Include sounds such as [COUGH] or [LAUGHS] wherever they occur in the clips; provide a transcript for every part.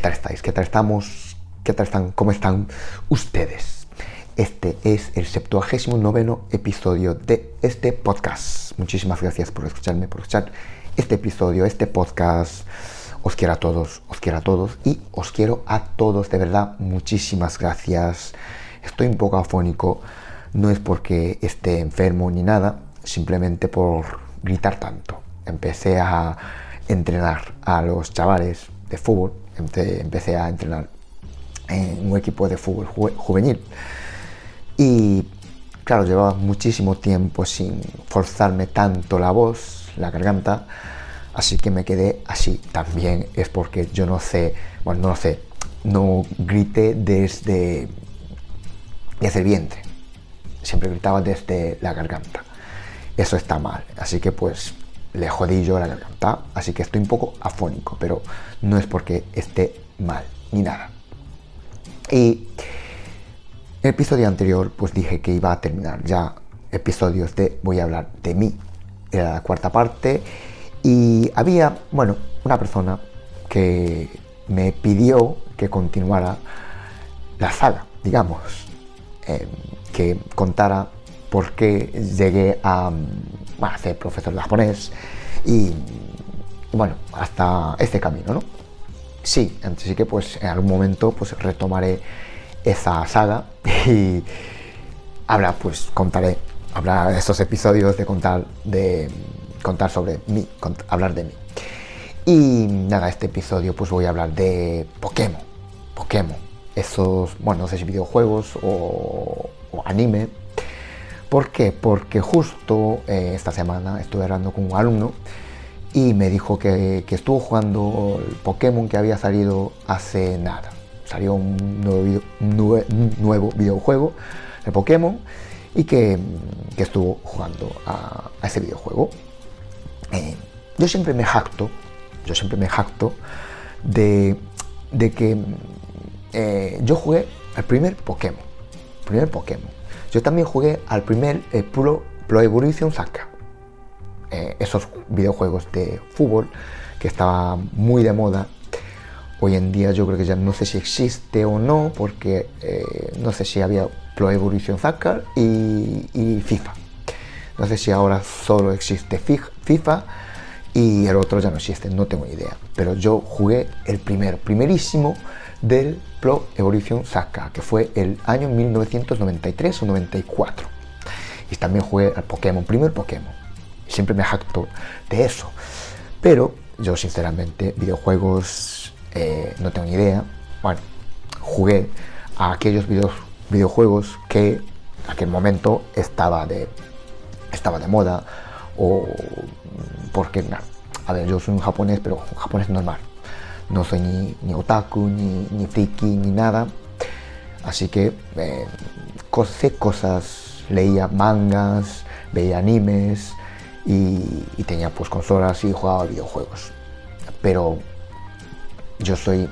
¿Qué tal estáis? ¿Qué tal estamos? ¿Qué tal están? ¿Cómo están ustedes? Este es el 79 episodio de este podcast. Muchísimas gracias por escucharme, por escuchar este episodio, este podcast. Os quiero a todos, os quiero a todos y os quiero a todos, de verdad, muchísimas gracias. Estoy un poco afónico, no es porque esté enfermo ni nada, simplemente por gritar tanto. Empecé a entrenar a los chavales de fútbol, empecé a entrenar en un equipo de fútbol juvenil. Y claro, llevaba muchísimo tiempo sin forzarme tanto la voz, la garganta, así que me quedé así. También es porque yo no sé, bueno, no sé, no grité desde, desde el vientre, siempre gritaba desde la garganta eso está mal. Así que pues le jodí yo la garganta, así que estoy un poco afónico, pero no es porque esté mal, ni nada. Y el episodio anterior pues dije que iba a terminar ya episodios de voy a hablar de mí. Era la cuarta parte y había, bueno, una persona que me pidió que continuara la saga, digamos, eh, que contara por qué llegué a, ser profesor de japonés y, bueno, hasta este camino, ¿no? Sí, así que pues en algún momento pues retomaré esa saga [LAUGHS] y habrá pues contaré, habrá esos episodios de contar, de contar sobre mí, hablar de mí. Y nada, este episodio pues voy a hablar de Pokémon, Pokémon, esos, bueno, no sé si videojuegos o, o anime, ¿Por qué? Porque justo eh, esta semana estuve hablando con un alumno y me dijo que, estuvo jugando el Pokémon que había salido hace nada. Salió un nuevo, videojuego de Pokémon y que, estuvo jugando a, ese videojuego. Eh, yo siempre me jacto, yo siempre me jacto de, que eh, yo jugué el primer Pokémon, primer Pokémon yo también jugué al primer eh, Pro, Evolution Soccer. Eh, esos videojuegos de fútbol que estaba muy de moda. Hoy en día yo creo que ya no sé si existe o no, porque eh, no sé si había Pro Evolution Soccer y, FIFA. No sé si ahora solo existe FIFA y el otro ya no existe, no tengo idea. Pero yo jugué el primero, primerísimo del Pro Evolution Soccer, que fue el año 1993 o 94. Y también jugué al Pokémon, primer Pokémon. Siempre me jacto de eso. Pero yo sinceramente videojuegos eh, no tengo ni idea. Bueno, jugué a aquellos videojuegos que en aquel momento estaba de, estaba de moda o porque, a ver, yo soy un japonés, pero un japonés normal no soy ni, otaku, ni, ni, friki, ni nada. Así que eh, sé cosas, leía mangas, veía animes y, tenía pues consolas y jugaba videojuegos. Pero yo soy,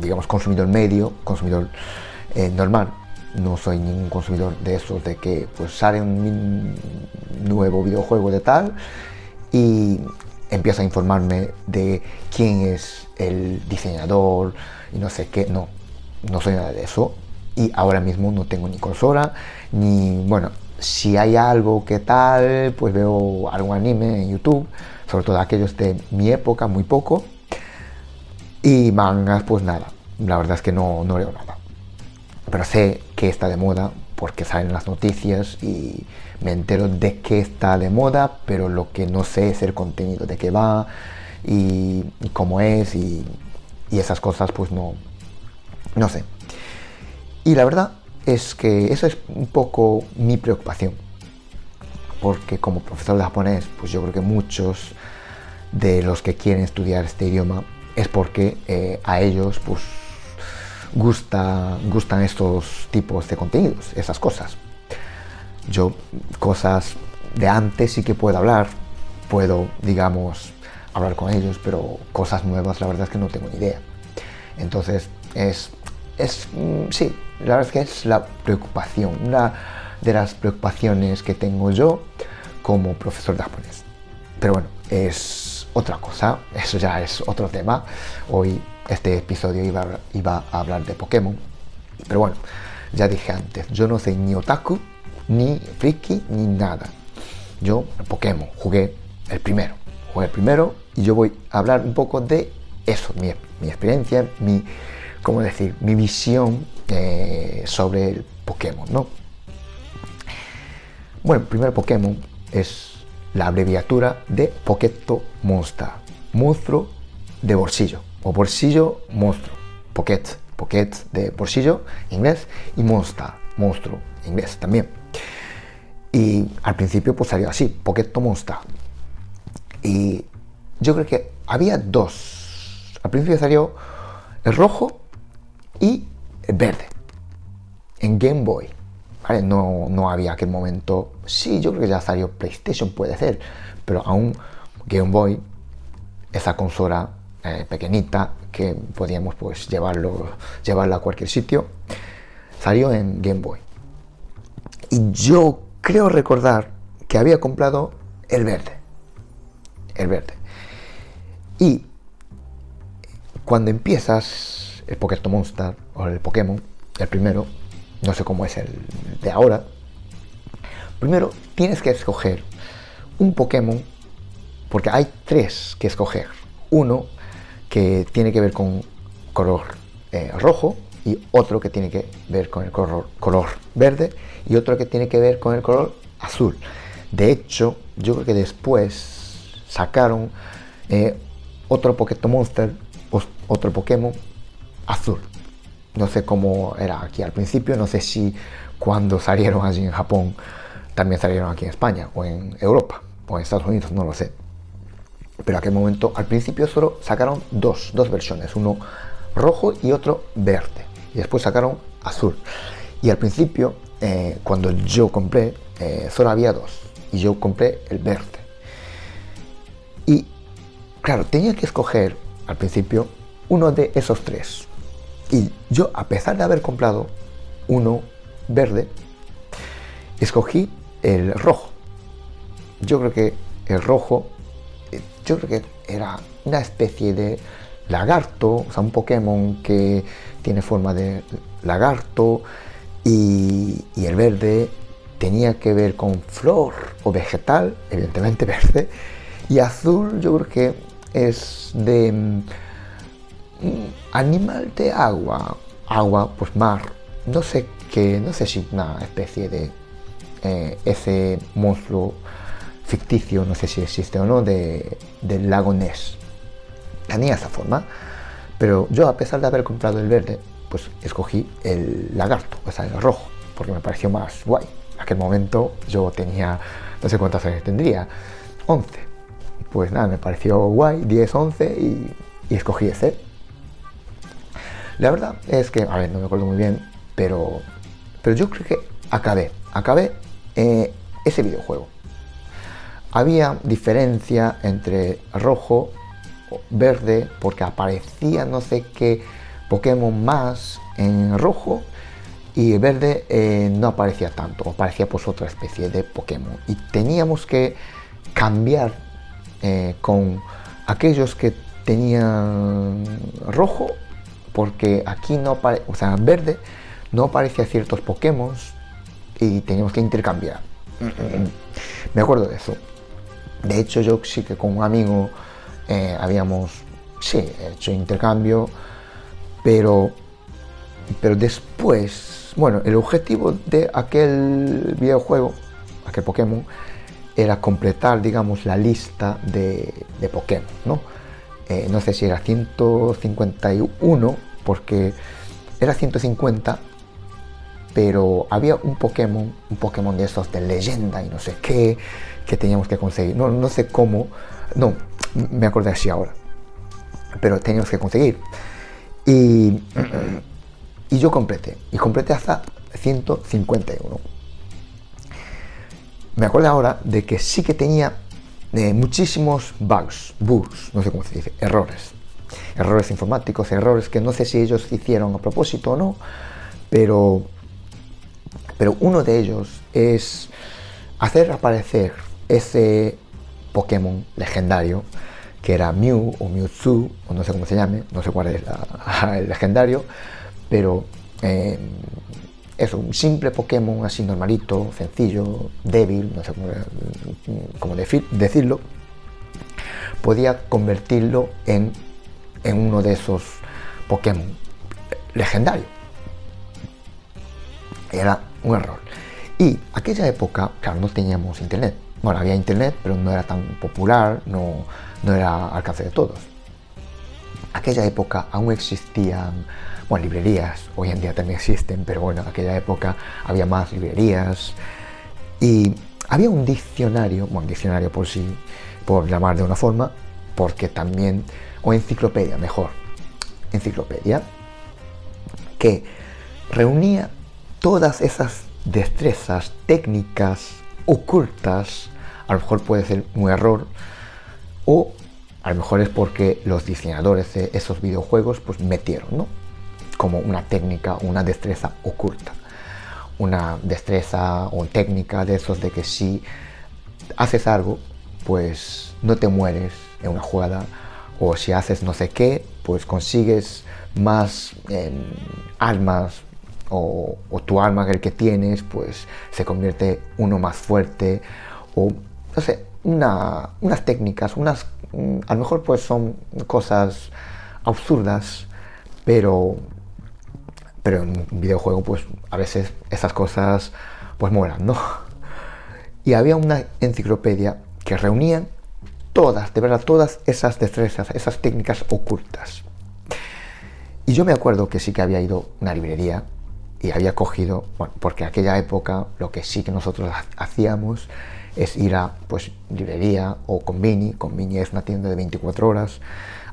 digamos, consumidor medio, consumidor eh, normal. No soy ningún consumidor de esos de que pues sale un nuevo videojuego de tal y empiezo a informarme de quién es el diseñador y no sé qué. No, no soy nada de eso. Y ahora mismo no tengo ni consola, ni, bueno, si hay algo que tal, pues veo algún anime en YouTube, sobre todo aquellos de mi época, muy poco. Y mangas, pues nada, la verdad es que no, no leo nada. Pero sé que está de moda porque salen las noticias y me entero de qué está de moda, pero lo que no sé es el contenido, de qué va y, cómo es y, esas cosas, pues no, no sé. Y la verdad es que eso es un poco mi preocupación, porque como profesor de japonés, pues yo creo que muchos de los que quieren estudiar este idioma es porque eh, a ellos, pues gusta, gustan estos tipos de contenidos, esas cosas. Yo cosas de antes sí que puedo hablar, puedo, digamos, hablar con ellos, pero cosas nuevas la verdad es que no tengo ni idea. Entonces, es, es mm, sí, la verdad es que es la preocupación, una de las preocupaciones que tengo yo como profesor de japonés. Pero bueno, es otra cosa, [LAUGHS] eso ya es otro tema. Hoy este episodio iba, iba a hablar de Pokémon. Pero bueno, ya dije antes, yo no soy ni otaku, ni friki, ni nada. Yo, Pokémon, jugué el primero. Jugué el primero y yo voy a hablar un poco de eso, mi, mi experiencia, mi, ¿cómo decir? Mi visión eh, sobre el Pokémon, ¿no? Bueno, el primer Pokémon es la abreviatura de Poketo Monster, monstruo de bolsillo o bolsillo monstruo, Pocket, Pocket de bolsillo inglés y Monster, monstruo inglés también. Y al principio pues salió así, Poketo Monster. Y yo creo que había dos. Al principio salió el rojo y el verde en Game Boy. No, no había aquel momento. Sí, yo creo que ya salió PlayStation, puede ser, pero aún Game Boy, esa consola eh, pequeñita que podíamos pues llevarlo, llevarla a cualquier sitio, salió en Game Boy. Y yo creo recordar que había comprado el verde. El verde. Y cuando empiezas el Pokémon Monster o el Pokémon, el primero, no sé cómo es el de ahora, primero tienes que escoger un Pokémon, porque hay tres que escoger. Uno que tiene que ver con color eh, rojo y otro que tiene que ver con el color, color verde y otro que tiene que ver con el color azul. De hecho, yo creo que después sacaron eh, otro Pokémon Monster, otro Pokémon azul. No sé cómo era aquí al principio, no sé si cuando salieron allí en Japón también salieron aquí en España o en Europa o en Estados Unidos, no lo sé. Pero en aquel momento, al principio solo sacaron dos, dos versiones, uno rojo y otro verde. Y después sacaron azul. Y al principio, eh, cuando yo compré, eh, solo había dos. Y yo compré el verde. Y claro, tenía que escoger al principio uno de esos tres. Y yo, a pesar de haber comprado uno verde, escogí el rojo. Yo creo que el rojo, yo creo que era una especie de lagarto, o sea, un Pokémon que tiene forma de lagarto y, el verde tenía que ver con flor o vegetal, evidentemente [LAUGHS] verde, y azul yo creo que es de mm, animal de agua, agua, pues mar, no sé qué, no sé si una especie de eh, ese monstruo ficticio, no sé si existe o no, de, del lago Ness. Tenía esa forma, pero yo a pesar de haber comprado el verde, pues escogí el lagarto, o sea, el rojo, porque me pareció más guay. En aquel momento yo tenía, no sé cuántas años tendría, 11. Pues nada, me pareció guay, 10, 11 y, escogí ese. La verdad es que, a ver, no me acuerdo muy bien, pero, pero yo creo que acabé, acabé eh, ese videojuego. Había diferencia entre rojo, verde, porque aparecía no sé qué Pokémon más en rojo y verde eh, no aparecía tanto, aparecía pues otra especie de Pokémon. Y teníamos que cambiar eh, con aquellos que tenían rojo porque aquí no aparece, o sea, verde no aparecía ciertos Pokémon y teníamos que intercambiar. Me acuerdo de eso. De hecho, yo sí que con un amigo eh, habíamos, sí, hecho intercambio, pero, pero después, bueno, el objetivo de aquel videojuego, aquel Pokémon, era completar, digamos, la lista de, Pokémon, ¿no? Eh, no sé si era 151, porque era 150, pero había un Pokémon, un Pokémon de esos de leyenda y no sé qué, que teníamos que conseguir. No, no sé cómo, no, me acordé así ahora, pero teníamos que conseguir. Y, [CLEARS THROAT] y yo completé, y completé hasta 151. Me acuerdo ahora de que sí que tenía eh, muchísimos bugs, bugs, no sé cómo se dice, errores. Errores informáticos, errores que no sé si ellos hicieron a propósito o no, pero, pero uno de ellos es hacer aparecer ese Pokémon legendario que era Mew o Mewtwo, o no sé cómo se llame, no sé cuál es [LAUGHS] el legendario, pero eh, un simple Pokémon así normalito, sencillo, débil, no sé cómo, decirlo, podía convertirlo en, en uno de esos Pokémon legendarios. Era un error. Y aquella época, claro, no teníamos internet. Bueno, había internet, pero no era tan popular, no, no era alcance de todos. Aquella época aún existían bueno, librerías, hoy en día también existen, pero bueno, en aquella época había más librerías y había un diccionario, bueno, diccionario por sí, por llamar de una forma, porque también, o enciclopedia, mejor, enciclopedia, que reunía todas esas destrezas, técnicas ocultas, a lo mejor puede ser un error, o a lo mejor es porque los diseñadores de esos videojuegos pues metieron, ¿no? como una técnica, una destreza oculta. Una destreza o técnica de esos de que si haces algo, pues no te mueres en una jugada, o si haces no sé qué, pues consigues más eh, almas o, tu alma el que tienes, pues se convierte uno más fuerte, o no sé, unas técnicas, unas, mm, a lo mejor pues son cosas absurdas, pero pero en un videojuego pues a veces esas cosas pues mueran, ¿no? Y había una enciclopedia que reunían todas, de verdad, todas esas destrezas, esas técnicas ocultas. Y yo me acuerdo que sí que había ido a una librería y había cogido, bueno, porque aquella época lo que sí que nosotros hacíamos es ir a pues librería o convini, convini es una tienda de 24 horas,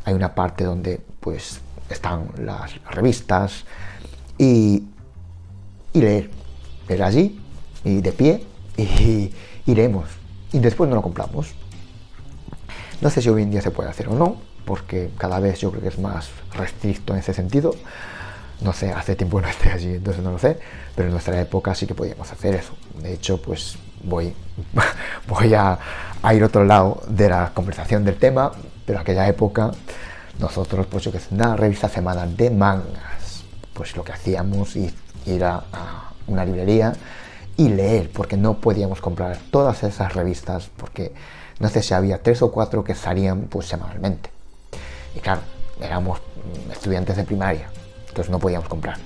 hay una parte donde pues están las revistas, y, leer. Leer allí y de pie y, [LAUGHS] iremos Y después no lo compramos. No sé si hoy en día se puede hacer o no, porque cada vez yo creo que es más restricto en ese sentido. No sé, hace tiempo no esté allí, entonces no lo sé, pero en nuestra época sí que podíamos hacer eso. De hecho, pues voy, [LAUGHS] voy a, a ir a otro lado de la conversación del tema, pero aquella época nosotros, pues yo que sé, una revista semana de manga pues lo que hacíamos es ir a, una librería y leer, porque no podíamos comprar todas esas revistas, porque no sé si había tres o cuatro que salían pues semanalmente. Y claro, éramos estudiantes de primaria, entonces no podíamos comprar.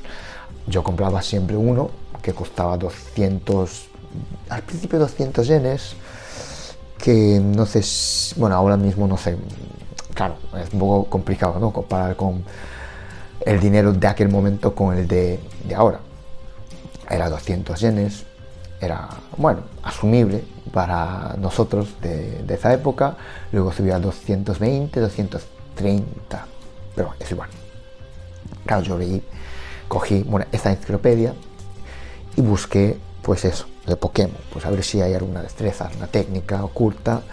Yo compraba siempre uno que costaba 200, al principio 200 yenes, que no sé, bueno, ahora mismo no sé, claro, es un poco complicado, ¿no? Comparar con el dinero de aquel momento con el de, ahora. Era 200 yenes, era, bueno, asumible para nosotros de, esa época, luego subió a 220, 230, pero es igual. Claro, yo leí, cogí bueno, esta enciclopedia y busqué, pues eso, de Pokémon, pues a ver si hay alguna destreza, una técnica oculta,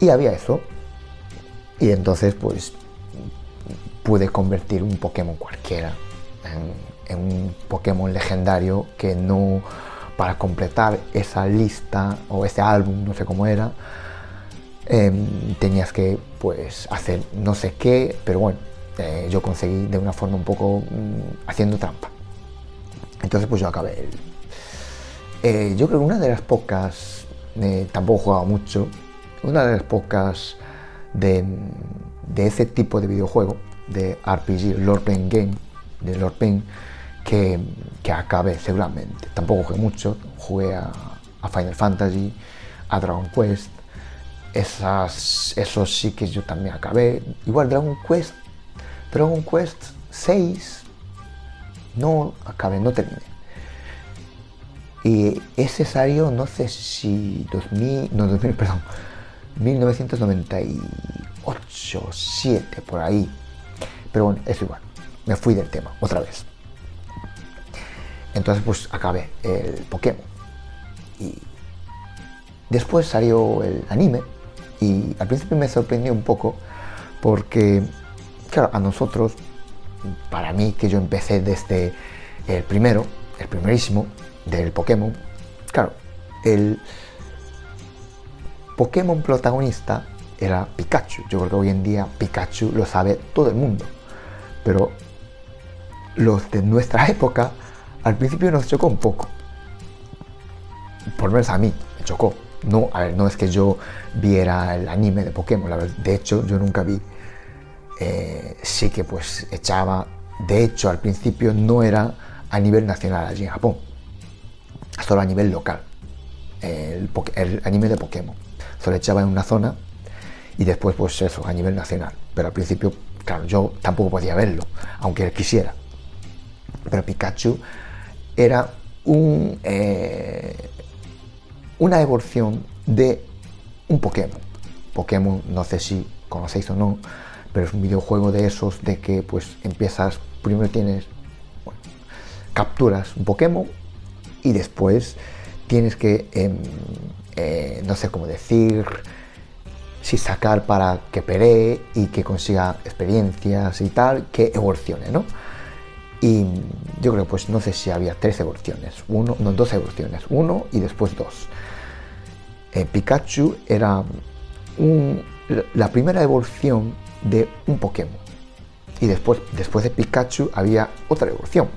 y había eso. Y entonces, pues pude convertir un Pokémon cualquiera en, un Pokémon legendario que no, para completar esa lista o ese álbum, no sé cómo era, em, tenías que pues hacer no sé qué, pero bueno, eh, yo conseguí de una forma un poco mm, haciendo trampa. Entonces pues yo acabé. Eh, yo creo que una de las pocas, eh, tampoco he jugado mucho, una de las pocas de, de ese tipo de videojuego de RPG, Lord Pen Game, de Lord Pen, que, que acabé seguramente. Tampoco jugué mucho, jugué a, Final Fantasy, a Dragon Quest, esas, esos sí que yo también acabé. Igual Dragon Quest, Dragon Quest 6, no acabé, no terminé. Y ese salió, no sé si 2000, no 2000, [LAUGHS] perdón, 1998, 7, por ahí. Pero bueno, es igual. Me fui del tema, otra vez. Entonces pues acabé el Pokémon. Y después salió el anime y al principio me sorprendió un poco porque, claro, a nosotros, para mí que yo empecé desde el primero, el primerísimo del Pokémon, claro, el Pokémon protagonista era Pikachu. Yo creo que hoy en día Pikachu lo sabe todo el mundo. Pero los de nuestra [LAUGHS] época al principio nos chocó un poco. Por lo menos a mí me chocó. No, a ver, no es que yo viera el anime de Pokémon, la verdad. De hecho, yo nunca vi. Eh, sí que pues echaba. De hecho, al principio no era a nivel nacional allí en Japón, solo a nivel local. El, anime de Pokémon. Solo echaba en una zona y después pues eso, a nivel nacional. Pero al principio, claro, yo tampoco podía verlo, aunque quisiera. Pero Pikachu era un, eh, una evolución de un Pokémon. Pokémon, no sé si conocéis o no, pero es un videojuego de esos de que pues empiezas, primero tienes, capturas un Pokémon y después tienes que, em, eh, no sé cómo decir, si sacar para que pelee y que consiga experiencias y tal, que evolucione, ¿no? Y yo creo, pues no sé si había tres evoluciones, uno, no, dos evoluciones, uno y después dos. Eh, Pikachu era la primera evolución de un Pokémon. Y después, después de Pikachu había otra evolución.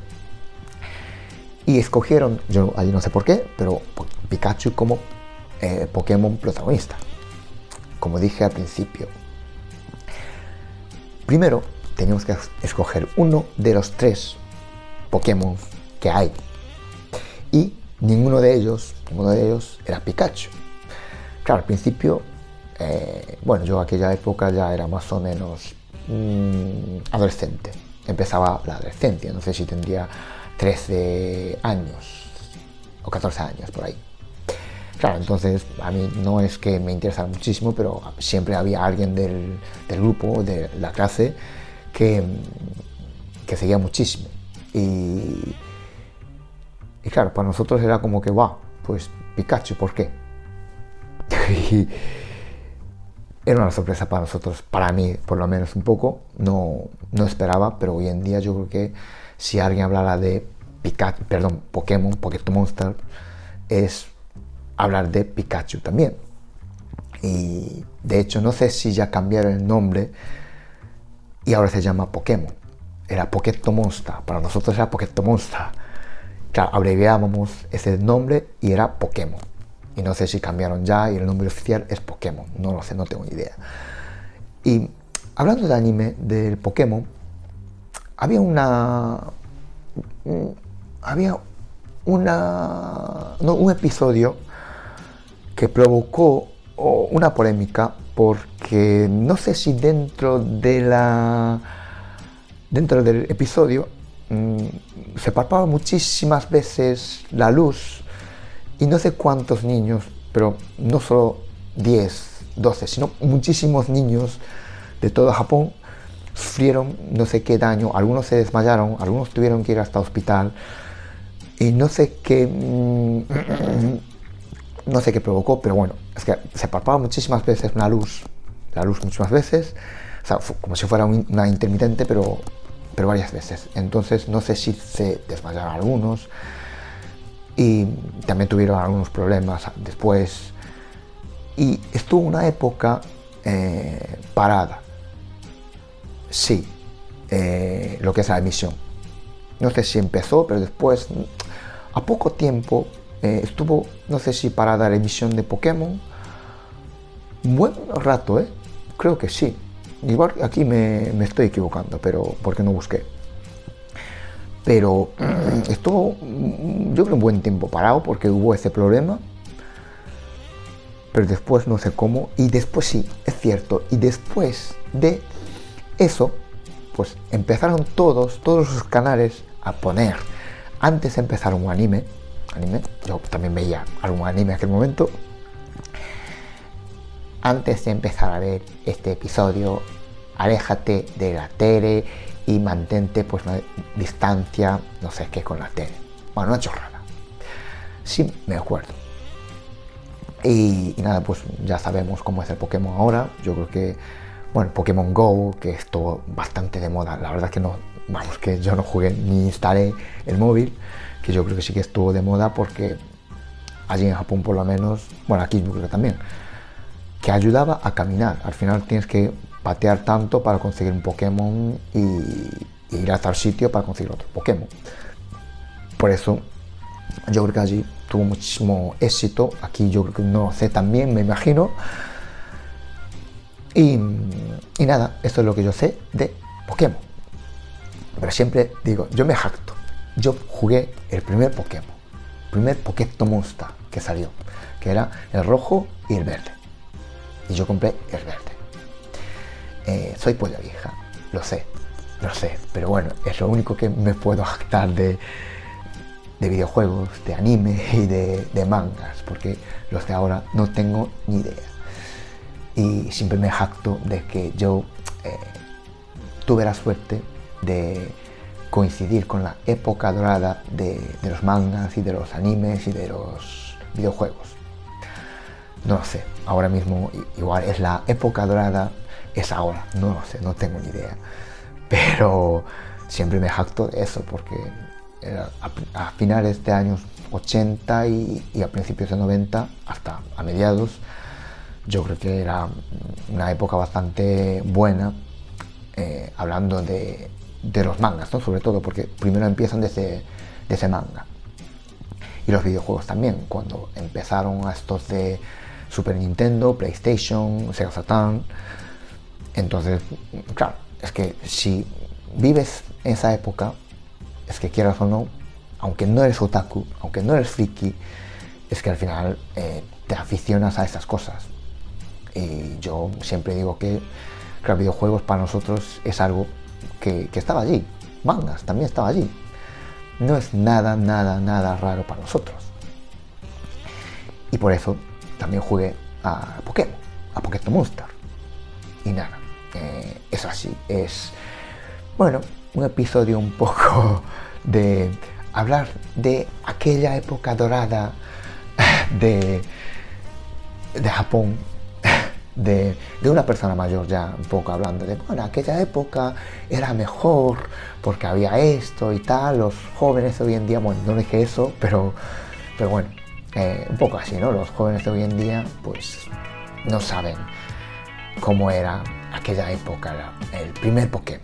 Y escogieron, yo ahí no sé por qué, pero Pikachu como eh, Pokémon protagonista. Como dije al principio. Primero, teníamos que escoger uno de los tres Pokémon que hay. Y ninguno de ellos, ninguno de ellos era Pikachu. Claro, al principio, eh, bueno, yo aquella época ya era más o menos mm, adolescente. Empezaba la adolescencia, no sé si tendría 13 años o 14 años por ahí. Claro, entonces a mí no es que me interesara muchísimo, pero siempre había alguien del, grupo, de la clase, que, que seguía muchísimo. Y, y, claro, para nosotros era como que, va, pues Pikachu, ¿por qué? [LAUGHS] era una sorpresa para nosotros, para mí por lo menos un poco, no, no esperaba, pero hoy en día yo creo que si alguien hablara de Pikachu, perdón, Pokémon, Pokémon Monster, es hablar de Pikachu también. Y de hecho no sé si ya cambiaron el nombre y ahora se llama Pokémon. Era Pokémon Monster, para nosotros era Pokémon Monster. Claro, abreviábamos ese nombre y era Pokémon. Y no sé si cambiaron ya y el nombre oficial es Pokémon. No lo sé, no tengo ni idea. Y hablando de anime, del Pokémon, había una. Había una. No, un episodio que provocó una polémica porque no sé si dentro de la dentro del episodio mmm, se palpaba muchísimas veces la luz y no sé cuántos niños, pero no solo 10, 12, sino muchísimos niños de todo Japón sufrieron no sé qué daño, algunos se desmayaron, algunos tuvieron que ir hasta hospital. Y no sé qué mmm, no sé qué provocó, pero bueno, es que se palpaba muchísimas veces una luz, la luz muchísimas veces, o sea, como si fuera una intermitente, pero, pero varias veces. Entonces no sé si se desmayaron algunos y también tuvieron algunos problemas después. Y estuvo una época eh, parada. Sí, eh, lo que es la emisión. No sé si empezó, pero después, a poco tiempo, eh, estuvo, no sé si para dar emisión de Pokémon. Buen rato, ¿eh? Creo que sí. Igual aquí me, me estoy equivocando, pero porque no busqué. Pero estuvo, yo creo, un buen tiempo parado porque hubo ese problema. Pero después no sé cómo. Y después sí, es cierto. Y después de eso, pues empezaron todos, todos los canales a poner. Antes empezaron un anime anime, yo también veía algún anime en aquel momento. Antes de empezar a ver este episodio, aléjate de la tele y mantente pues una distancia, no sé qué con la tele. Bueno, una chorrada. Sí, me acuerdo. Y, nada, pues ya sabemos cómo es el Pokémon ahora. Yo creo que, bueno, Pokémon Go, que estuvo bastante de moda. La verdad es que no, vamos, que yo no jugué ni instalé el móvil, que yo creo que sí que estuvo de moda porque allí en Japón por lo menos, bueno, aquí yo creo que también, que ayudaba a caminar. Al final tienes que patear tanto para conseguir un Pokémon y, ir a tal sitio para conseguir otro Pokémon. Por eso yo creo que allí tuvo muchísimo éxito. Aquí yo creo que no sé también, me imagino. Y, nada, esto es lo que yo sé de Pokémon. Pero siempre digo, yo me jacto. Yo jugué el primer Pokémon, primer Pokémon Monster que salió, que era el rojo y el verde. Y yo compré el verde. Eh, soy polla vieja, lo sé, lo sé, pero bueno, es lo único que me puedo jactar de, de videojuegos, de anime y de, mangas, porque los de ahora no tengo ni idea. Y siempre me jacto de que yo eh, tuve la suerte de coincidir con la época dorada de, de, los mangas y de los animes y de los videojuegos. No lo sé, ahora mismo igual es la época dorada, es ahora, no lo sé, no tengo ni idea. Pero siempre me jacto de eso porque a, finales de años 80 y, a principios de 90, hasta a mediados, yo creo que era una época bastante buena, eh, hablando de, de, los mangas, sobre todo, porque primero empiezan desde, desde manga. Y los videojuegos también, cuando empezaron a estos de Super Nintendo, PlayStation, Sega Saturn. Entonces, claro, es que si vives esa época, es que quieras o no, aunque no eres otaku, aunque no eres friki, es que al final eh, te aficionas a esas cosas. Y yo siempre digo que los videojuegos para nosotros es algo que, que, estaba allí. Mangas también estaba allí. No es nada, nada, nada raro para nosotros. Y por eso también jugué a Pokémon, a Pokémon Monster. Y nada, eh, es así. Es, bueno, un episodio un poco [LAUGHS] de hablar de aquella época dorada [LAUGHS] de, de Japón, [LAUGHS] de, de, una persona mayor ya un poco hablando de, bueno, aquella época era mejor porque había esto y tal, los jóvenes de hoy en día, bueno, no dije eso, pero, pero bueno, eh, un poco así, ¿no? Los jóvenes de hoy en día pues no saben cómo era aquella época, el primer Pokémon.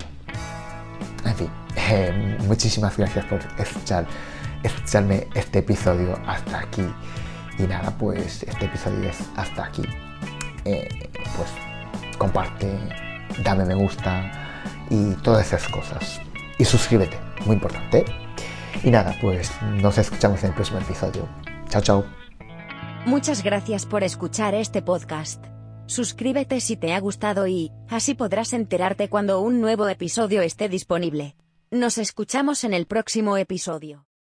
En fin, eh, muchísimas gracias por escuchar, escucharme este episodio hasta aquí. Y nada, pues este episodio es hasta aquí. Eh, pues comparte, dame me gusta y todas esas cosas. Y suscríbete, muy importante. Y nada, pues nos escuchamos en el próximo episodio. Chao, chao. Muchas gracias por escuchar este podcast. Suscríbete si te ha gustado y, así podrás enterarte cuando un nuevo episodio esté disponible. Nos escuchamos en el próximo episodio.